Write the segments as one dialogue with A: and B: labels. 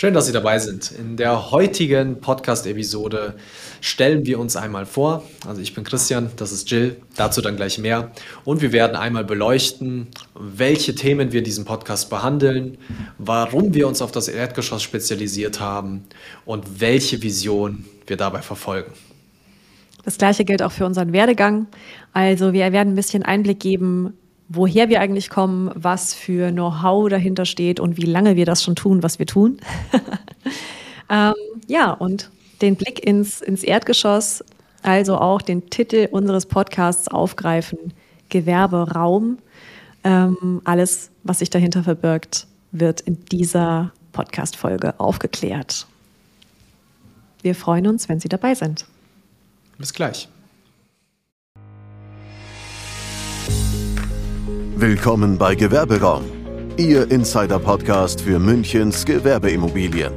A: Schön, dass Sie dabei sind. In der heutigen Podcast-Episode stellen wir uns einmal vor. Also ich bin Christian, das ist Jill, dazu dann gleich mehr. Und wir werden einmal beleuchten, welche Themen wir diesen Podcast behandeln, warum wir uns auf das Erdgeschoss spezialisiert haben und welche Vision wir dabei verfolgen.
B: Das gleiche gilt auch für unseren Werdegang. Also wir werden ein bisschen Einblick geben, woher wir eigentlich kommen, was für Know-how dahinter steht und wie lange wir das schon tun, was wir tun. ähm, ja, und den Blick ins, ins Erdgeschoss, also auch den Titel unseres Podcasts aufgreifen, Gewerberaum. Ähm, alles, was sich dahinter verbirgt, wird in dieser Podcast-Folge aufgeklärt. Wir freuen uns, wenn Sie dabei sind.
A: Bis gleich.
C: Willkommen bei Gewerberaum, Ihr Insider-Podcast für Münchens Gewerbeimmobilien.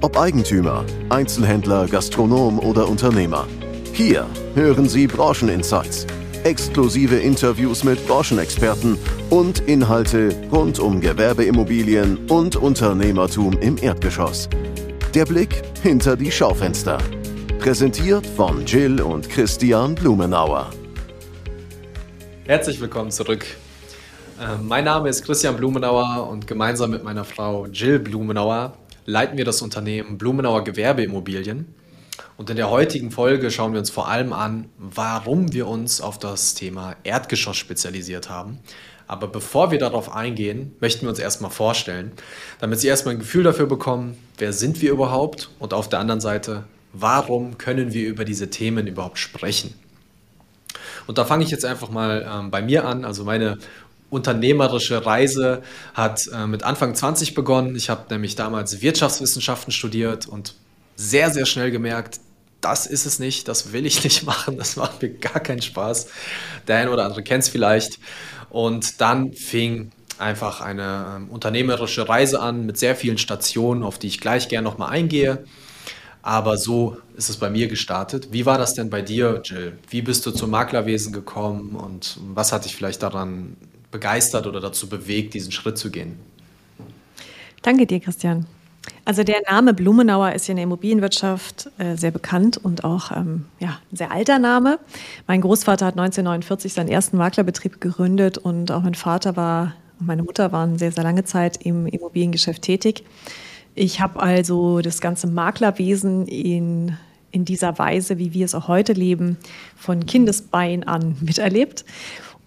C: Ob Eigentümer, Einzelhändler, Gastronom oder Unternehmer. Hier hören Sie Brancheninsights, exklusive Interviews mit Branchenexperten und Inhalte rund um Gewerbeimmobilien und Unternehmertum im Erdgeschoss. Der Blick hinter die Schaufenster. Präsentiert von Jill und Christian Blumenauer.
A: Herzlich willkommen zurück mein Name ist Christian Blumenauer und gemeinsam mit meiner Frau Jill Blumenauer leiten wir das Unternehmen Blumenauer Gewerbeimmobilien. Und in der heutigen Folge schauen wir uns vor allem an, warum wir uns auf das Thema Erdgeschoss spezialisiert haben. Aber bevor wir darauf eingehen, möchten wir uns erstmal vorstellen, damit Sie erstmal ein Gefühl dafür bekommen, wer sind wir überhaupt und auf der anderen Seite, warum können wir über diese Themen überhaupt sprechen. Und da fange ich jetzt einfach mal ähm, bei mir an. Also meine unternehmerische Reise hat äh, mit Anfang 20 begonnen. Ich habe nämlich damals Wirtschaftswissenschaften studiert und sehr, sehr schnell gemerkt, das ist es nicht, das will ich nicht machen, das macht mir gar keinen Spaß. Der eine oder andere kennt es vielleicht. Und dann fing einfach eine ähm, unternehmerische Reise an mit sehr vielen Stationen, auf die ich gleich gerne nochmal eingehe. Aber so ist es bei mir gestartet. Wie war das denn bei dir, Jill? Wie bist du zum Maklerwesen gekommen und was hat dich vielleicht daran begeistert oder dazu bewegt, diesen Schritt zu gehen?
B: Danke dir, Christian. Also der Name Blumenauer ist ja in der Immobilienwirtschaft äh, sehr bekannt und auch ähm, ja, ein sehr alter Name. Mein Großvater hat 1949 seinen ersten Maklerbetrieb gegründet und auch mein Vater war und meine Mutter waren sehr, sehr lange Zeit im Immobiliengeschäft tätig. Ich habe also das ganze Maklerwesen in, in dieser Weise, wie wir es auch heute leben, von Kindesbein an miterlebt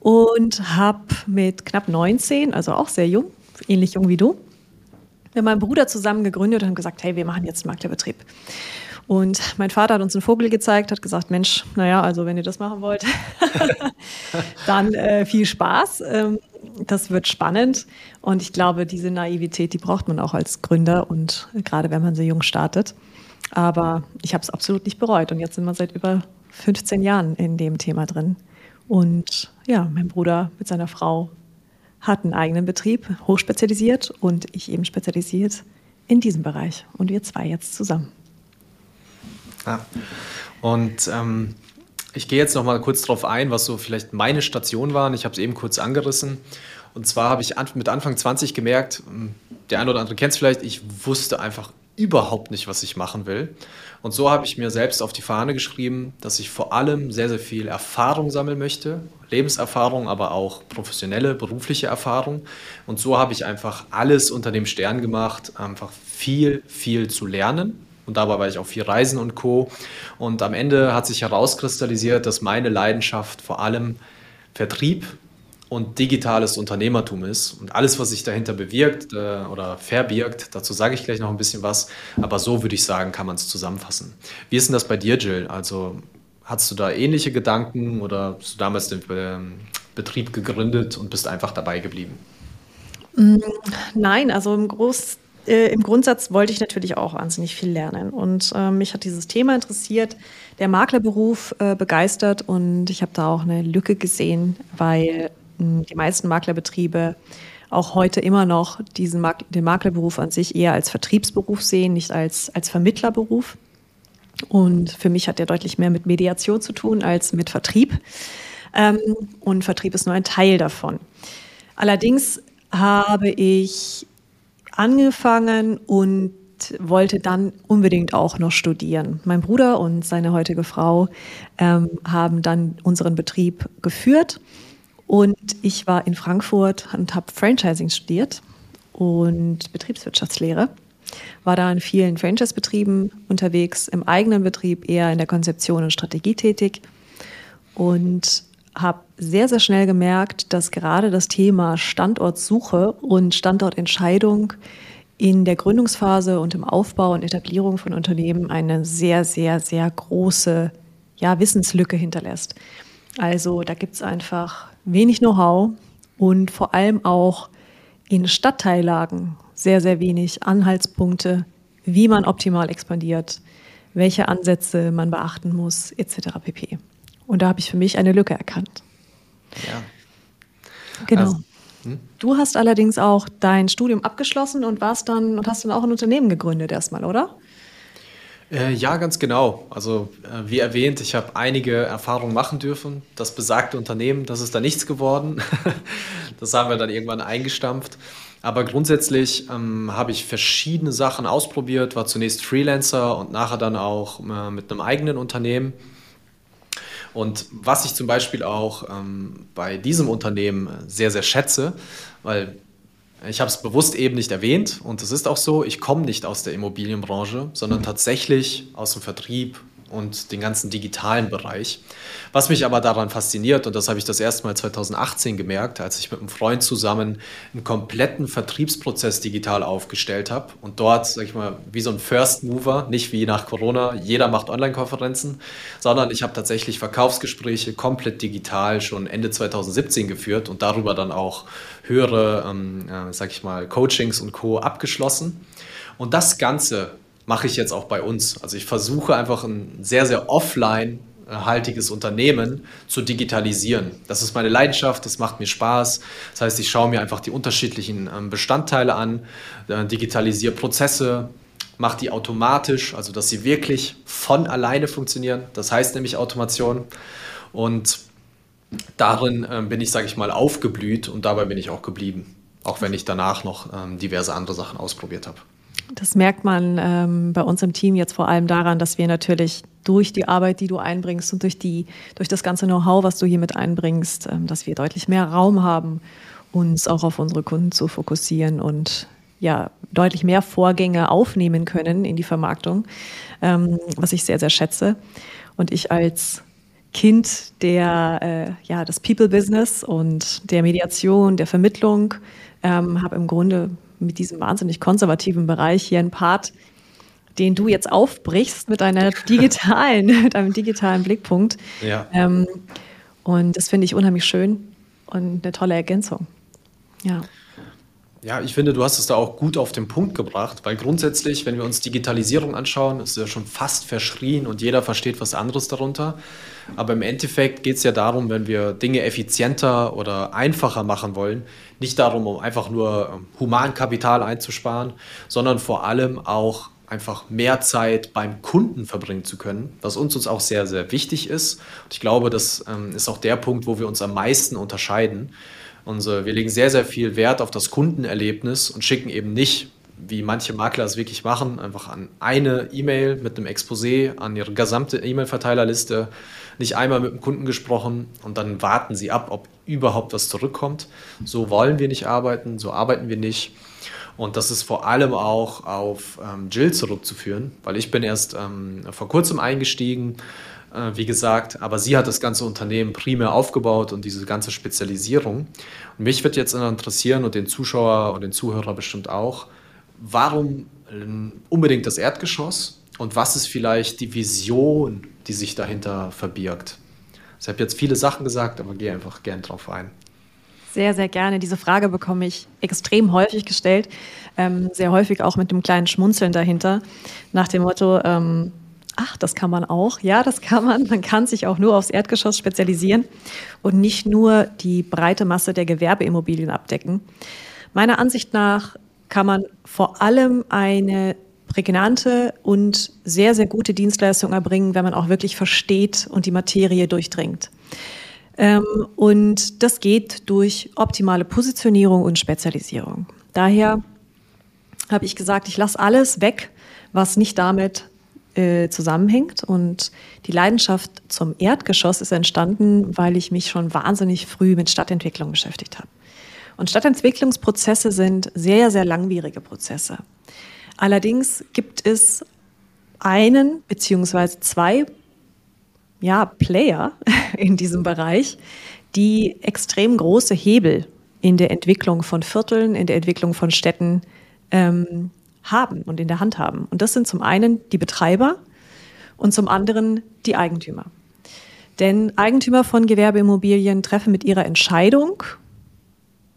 B: und habe mit knapp 19, also auch sehr jung, ähnlich jung wie du, mit meinem Bruder zusammen gegründet und haben gesagt, hey, wir machen jetzt einen Maklerbetrieb. Und mein Vater hat uns einen Vogel gezeigt, hat gesagt, Mensch, naja, also wenn ihr das machen wollt, dann äh, viel Spaß. Ähm, das wird spannend. Und ich glaube, diese Naivität, die braucht man auch als Gründer und gerade wenn man so jung startet. Aber ich habe es absolut nicht bereut. Und jetzt sind wir seit über 15 Jahren in dem Thema drin. Und ja, mein Bruder mit seiner Frau hat einen eigenen Betrieb, hochspezialisiert und ich eben spezialisiert in diesem Bereich. Und wir zwei jetzt zusammen.
A: Ja. Und ähm, ich gehe jetzt noch mal kurz darauf ein, was so vielleicht meine Stationen waren. Ich habe es eben kurz angerissen. Und zwar habe ich mit Anfang 20 gemerkt, hm, der eine oder andere kennt es vielleicht, ich wusste einfach überhaupt nicht, was ich machen will. Und so habe ich mir selbst auf die Fahne geschrieben, dass ich vor allem sehr, sehr viel Erfahrung sammeln möchte, Lebenserfahrung, aber auch professionelle, berufliche Erfahrung. Und so habe ich einfach alles unter dem Stern gemacht, einfach viel, viel zu lernen. Und dabei war ich auch viel Reisen und Co. Und am Ende hat sich herauskristallisiert, dass meine Leidenschaft vor allem Vertrieb und digitales Unternehmertum ist. Und alles, was sich dahinter bewirkt äh, oder verbirgt, dazu sage ich gleich noch ein bisschen was. Aber so würde ich sagen, kann man es zusammenfassen. Wie ist denn das bei dir, Jill? Also hast du da ähnliche Gedanken oder hast du damals den ähm, Betrieb gegründet und bist einfach dabei geblieben?
B: Mm, nein, also im Groß, äh, im Grundsatz wollte ich natürlich auch wahnsinnig viel lernen. Und äh, mich hat dieses Thema interessiert, der Maklerberuf äh, begeistert und ich habe da auch eine Lücke gesehen, weil die meisten Maklerbetriebe auch heute immer noch diesen Mak den Maklerberuf an sich eher als Vertriebsberuf sehen, nicht als, als Vermittlerberuf. Und für mich hat der deutlich mehr mit Mediation zu tun als mit Vertrieb. Ähm, und Vertrieb ist nur ein Teil davon. Allerdings habe ich angefangen und wollte dann unbedingt auch noch studieren. Mein Bruder und seine heutige Frau ähm, haben dann unseren Betrieb geführt und ich war in Frankfurt und habe Franchising studiert und Betriebswirtschaftslehre. War da in vielen Franchise-Betrieben unterwegs, im eigenen Betrieb eher in der Konzeption und Strategie tätig und habe sehr, sehr schnell gemerkt, dass gerade das Thema Standortsuche und Standortentscheidung in der Gründungsphase und im Aufbau und Etablierung von Unternehmen eine sehr, sehr, sehr große ja, Wissenslücke hinterlässt. Also da gibt es einfach wenig Know-how und vor allem auch in Stadtteillagen sehr, sehr wenig Anhaltspunkte, wie man optimal expandiert, welche Ansätze man beachten muss, etc. pp. Und da habe ich für mich eine Lücke erkannt. Ja. Genau. Also, hm? Du hast allerdings auch dein Studium abgeschlossen und warst dann und hast dann auch ein Unternehmen gegründet erstmal, oder?
A: Äh, ja, ganz genau. Also äh, wie erwähnt, ich habe einige Erfahrungen machen dürfen. Das besagte Unternehmen, das ist da nichts geworden. das haben wir dann irgendwann eingestampft. Aber grundsätzlich ähm, habe ich verschiedene Sachen ausprobiert, war zunächst Freelancer und nachher dann auch äh, mit einem eigenen Unternehmen. Und was ich zum Beispiel auch ähm, bei diesem Unternehmen sehr, sehr schätze, weil ich habe es bewusst eben nicht erwähnt und es ist auch so, ich komme nicht aus der Immobilienbranche, sondern tatsächlich aus dem Vertrieb und den ganzen digitalen Bereich. Was mich aber daran fasziniert, und das habe ich das erste Mal 2018 gemerkt, als ich mit einem Freund zusammen einen kompletten Vertriebsprozess digital aufgestellt habe und dort, sag ich mal, wie so ein First Mover, nicht wie nach Corona, jeder macht Online-Konferenzen, sondern ich habe tatsächlich Verkaufsgespräche komplett digital schon Ende 2017 geführt und darüber dann auch höhere, ähm, äh, sag ich mal, Coachings und Co. abgeschlossen. Und das Ganze mache ich jetzt auch bei uns. Also ich versuche einfach ein sehr, sehr offline haltiges Unternehmen zu digitalisieren. Das ist meine Leidenschaft, das macht mir Spaß. Das heißt, ich schaue mir einfach die unterschiedlichen ähm, Bestandteile an, äh, digitalisiere Prozesse, mache die automatisch, also dass sie wirklich von alleine funktionieren. Das heißt nämlich Automation. Und darin ähm, bin ich, sage ich mal, aufgeblüht und dabei bin ich auch geblieben, auch wenn ich danach noch ähm, diverse andere Sachen ausprobiert habe.
B: Das merkt man ähm, bei uns im Team jetzt vor allem daran, dass wir natürlich durch die Arbeit, die du einbringst und durch, die, durch das ganze Know-how, was du hier mit einbringst, ähm, dass wir deutlich mehr Raum haben, uns auch auf unsere Kunden zu fokussieren und ja, deutlich mehr Vorgänge aufnehmen können in die Vermarktung, ähm, was ich sehr, sehr schätze. Und ich als Kind der, äh, ja, des People-Business und der Mediation, der Vermittlung, ähm, habe im Grunde mit diesem wahnsinnig konservativen Bereich hier einen Part, den du jetzt aufbrichst mit deiner digitalen, mit einem digitalen Blickpunkt. Ja. Ähm, und das finde ich unheimlich schön und eine tolle Ergänzung. Ja.
A: Ja, ich finde, du hast es da auch gut auf den Punkt gebracht, weil grundsätzlich, wenn wir uns Digitalisierung anschauen, ist ja schon fast verschrien und jeder versteht was anderes darunter. Aber im Endeffekt geht es ja darum, wenn wir Dinge effizienter oder einfacher machen wollen, nicht darum, um einfach nur ähm, Humankapital einzusparen, sondern vor allem auch einfach mehr Zeit beim Kunden verbringen zu können, was uns, uns auch sehr, sehr wichtig ist. Und ich glaube, das ähm, ist auch der Punkt, wo wir uns am meisten unterscheiden. Unsere, wir legen sehr, sehr viel Wert auf das Kundenerlebnis und schicken eben nicht, wie manche Makler es wirklich machen, einfach an eine E-Mail mit einem Exposé an ihre gesamte E-Mail-Verteilerliste, nicht einmal mit dem Kunden gesprochen und dann warten sie ab, ob überhaupt was zurückkommt. So wollen wir nicht arbeiten, so arbeiten wir nicht. Und das ist vor allem auch auf ähm, Jill zurückzuführen, weil ich bin erst ähm, vor kurzem eingestiegen, wie gesagt, aber sie hat das ganze Unternehmen primär aufgebaut und diese ganze Spezialisierung. Und mich wird jetzt interessieren und den Zuschauer und den Zuhörer bestimmt auch, warum äh, unbedingt das Erdgeschoss und was ist vielleicht die Vision, die sich dahinter verbirgt? Ich habe jetzt viele Sachen gesagt, aber gehe einfach gern drauf ein.
B: Sehr, sehr gerne. Diese Frage bekomme ich extrem häufig gestellt. Ähm, sehr häufig auch mit einem kleinen Schmunzeln dahinter. Nach dem Motto, ähm, ach, das kann man auch. Ja, das kann man. Man kann sich auch nur aufs Erdgeschoss spezialisieren und nicht nur die breite Masse der Gewerbeimmobilien abdecken. Meiner Ansicht nach kann man vor allem eine prägnante und sehr, sehr gute Dienstleistung erbringen, wenn man auch wirklich versteht und die Materie durchdringt. Ähm, und das geht durch optimale Positionierung und Spezialisierung. Daher habe ich gesagt, ich lasse alles weg, was nicht damit äh, zusammenhängt. Und die Leidenschaft zum Erdgeschoss ist entstanden, weil ich mich schon wahnsinnig früh mit Stadtentwicklung beschäftigt habe. Und Stadtentwicklungsprozesse sind sehr, sehr langwierige Prozesse. Allerdings gibt es einen beziehungsweise zwei ja, Player in diesem Bereich, die extrem große Hebel in der Entwicklung von Vierteln, in der Entwicklung von Städten ähm, haben und in der Hand haben. Und das sind zum einen die Betreiber und zum anderen die Eigentümer. Denn Eigentümer von Gewerbeimmobilien treffen mit ihrer Entscheidung,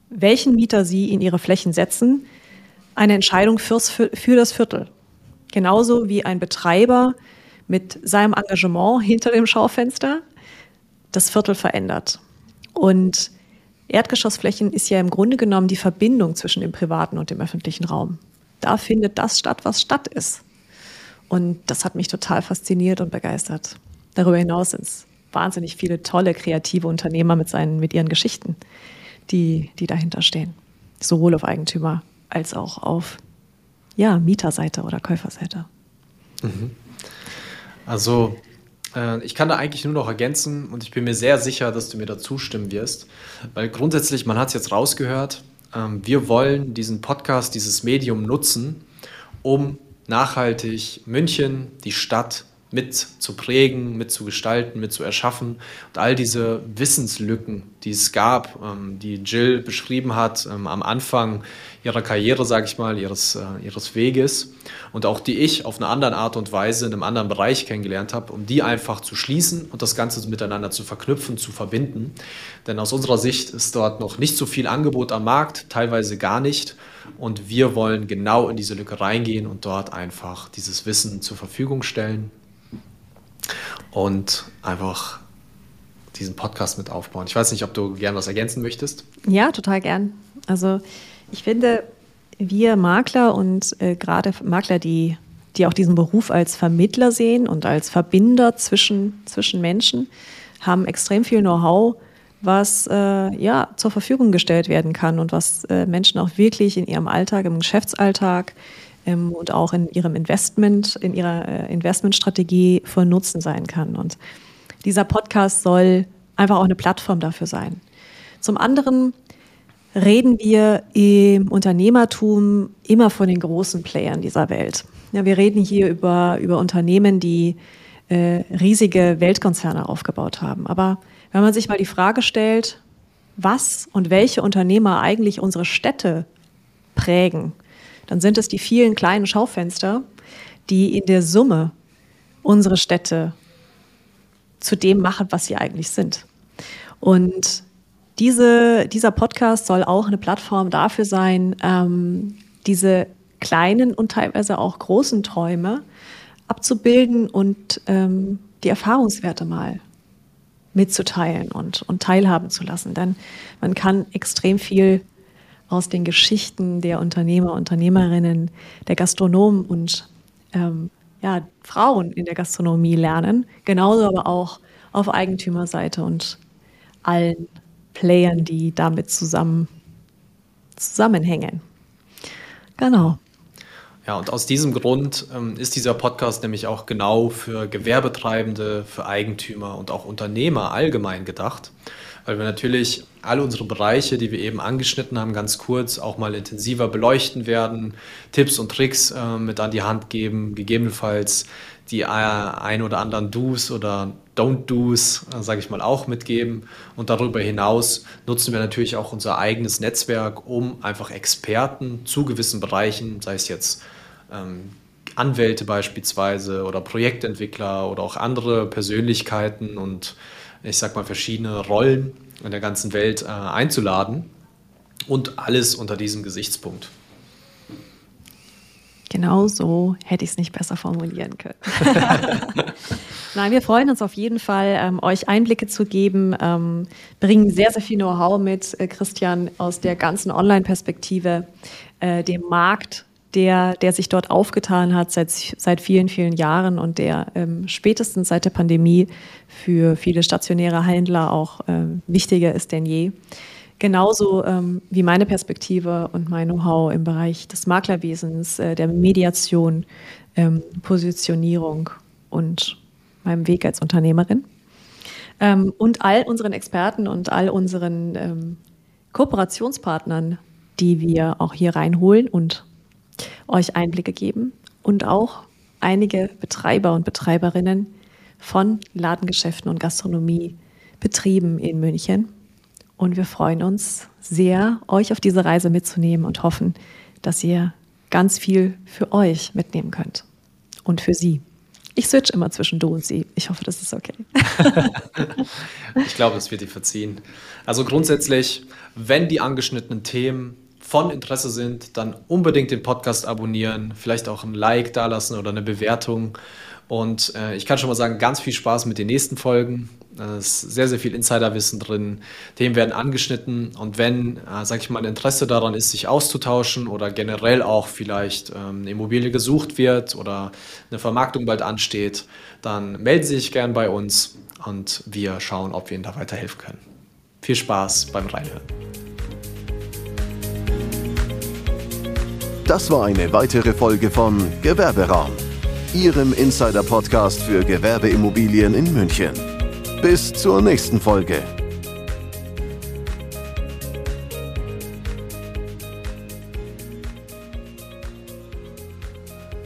B: welchen Mieter sie in ihre Flächen setzen, eine Entscheidung fürs, für, für das Viertel. Genauso wie ein Betreiber mit seinem Engagement hinter dem Schaufenster das Viertel verändert. Und Erdgeschossflächen ist ja im Grunde genommen die Verbindung zwischen dem privaten und dem öffentlichen Raum. Da findet das statt, was Stadt ist. Und das hat mich total fasziniert und begeistert. Darüber hinaus sind es wahnsinnig viele tolle kreative Unternehmer mit, seinen, mit ihren Geschichten, die, die dahinter stehen. Sowohl auf Eigentümer als auch auf ja, Mieterseite oder Käuferseite.
A: Mhm. Also äh, ich kann da eigentlich nur noch ergänzen und ich bin mir sehr sicher, dass du mir da zustimmen wirst, weil grundsätzlich, man hat es jetzt rausgehört, wir wollen diesen Podcast, dieses Medium nutzen, um nachhaltig München, die Stadt mit zu prägen, mit zu gestalten, mit zu erschaffen. Und all diese Wissenslücken, die es gab, ähm, die Jill beschrieben hat ähm, am Anfang ihrer Karriere, sage ich mal, ihres, äh, ihres Weges und auch die ich auf eine andere Art und Weise in einem anderen Bereich kennengelernt habe, um die einfach zu schließen und das Ganze miteinander zu verknüpfen, zu verbinden. Denn aus unserer Sicht ist dort noch nicht so viel Angebot am Markt, teilweise gar nicht. Und wir wollen genau in diese Lücke reingehen und dort einfach dieses Wissen zur Verfügung stellen und einfach diesen Podcast mit aufbauen. Ich weiß nicht, ob du gern was ergänzen möchtest.
B: Ja, total gern. Also ich finde, wir Makler und äh, gerade Makler, die, die auch diesen Beruf als Vermittler sehen und als Verbinder zwischen, zwischen Menschen, haben extrem viel Know-how, was äh, ja zur Verfügung gestellt werden kann und was äh, Menschen auch wirklich in ihrem Alltag, im Geschäftsalltag, ähm, und auch in ihrem Investment, in ihrer äh, Investmentstrategie von Nutzen sein kann. Und dieser Podcast soll einfach auch eine Plattform dafür sein. Zum anderen reden wir im Unternehmertum immer von den großen Playern dieser Welt. Ja, wir reden hier über, über Unternehmen, die äh, riesige Weltkonzerne aufgebaut haben. Aber wenn man sich mal die Frage stellt, was und welche Unternehmer eigentlich unsere Städte prägen, dann sind es die vielen kleinen Schaufenster, die in der Summe unsere Städte zu dem machen, was sie eigentlich sind. Und diese, dieser Podcast soll auch eine Plattform dafür sein, ähm, diese kleinen und teilweise auch großen Träume abzubilden und ähm, die Erfahrungswerte mal mitzuteilen und, und teilhaben zu lassen. Denn man kann extrem viel aus den Geschichten der Unternehmer, Unternehmerinnen, der Gastronomen und ähm, ja, Frauen in der Gastronomie lernen. Genauso aber auch auf Eigentümerseite und allen Playern, die damit zusammen, zusammenhängen. Genau.
A: Ja, und aus diesem Grund ähm, ist dieser Podcast nämlich auch genau für Gewerbetreibende, für Eigentümer und auch Unternehmer allgemein gedacht weil wir natürlich alle unsere Bereiche, die wir eben angeschnitten haben, ganz kurz auch mal intensiver beleuchten werden, Tipps und Tricks äh, mit an die Hand geben, gegebenenfalls die äh, ein oder anderen Do's oder Don't-Do's, äh, sage ich mal, auch mitgeben. Und darüber hinaus nutzen wir natürlich auch unser eigenes Netzwerk, um einfach Experten zu gewissen Bereichen, sei es jetzt ähm, Anwälte beispielsweise oder Projektentwickler oder auch andere Persönlichkeiten und ich sag mal, verschiedene Rollen in der ganzen Welt äh, einzuladen und alles unter diesem Gesichtspunkt.
B: Genau so hätte ich es nicht besser formulieren können. Nein, wir freuen uns auf jeden Fall, ähm, euch Einblicke zu geben, ähm, bringen sehr, sehr viel Know-how mit, äh, Christian, aus der ganzen Online-Perspektive, äh, dem Markt der, der sich dort aufgetan hat seit, seit vielen, vielen Jahren und der ähm, spätestens seit der Pandemie für viele stationäre Händler auch ähm, wichtiger ist denn je. genauso ähm, wie meine Perspektive und mein Know-how im Bereich des Maklerwesens, äh, der Mediation, ähm, Positionierung und meinem Weg als Unternehmerin. Ähm, und all unseren Experten und all unseren ähm, Kooperationspartnern, die wir auch hier reinholen und euch Einblicke geben. Und auch einige Betreiber und Betreiberinnen von Ladengeschäften und Gastronomiebetrieben in München. Und wir freuen uns sehr, euch auf diese Reise mitzunehmen und hoffen, dass ihr ganz viel für euch mitnehmen könnt und für sie. Ich switch immer zwischen du und sie. Ich hoffe, das ist okay.
A: ich glaube, das wird dir verziehen. Also grundsätzlich, wenn die angeschnittenen Themen von Interesse sind, dann unbedingt den Podcast abonnieren, vielleicht auch ein Like dalassen oder eine Bewertung. Und äh, ich kann schon mal sagen, ganz viel Spaß mit den nächsten Folgen. Es ist sehr, sehr viel Insiderwissen drin. Themen werden angeschnitten. Und wenn, äh, sag ich mal, Interesse daran ist, sich auszutauschen oder generell auch vielleicht ähm, eine Immobilie gesucht wird oder eine Vermarktung bald ansteht, dann melden Sie sich gern bei uns und wir schauen, ob wir Ihnen da weiterhelfen können. Viel Spaß beim Reinhören.
C: Das war eine weitere Folge von Gewerberaum, Ihrem Insider-Podcast für Gewerbeimmobilien in München. Bis zur nächsten Folge.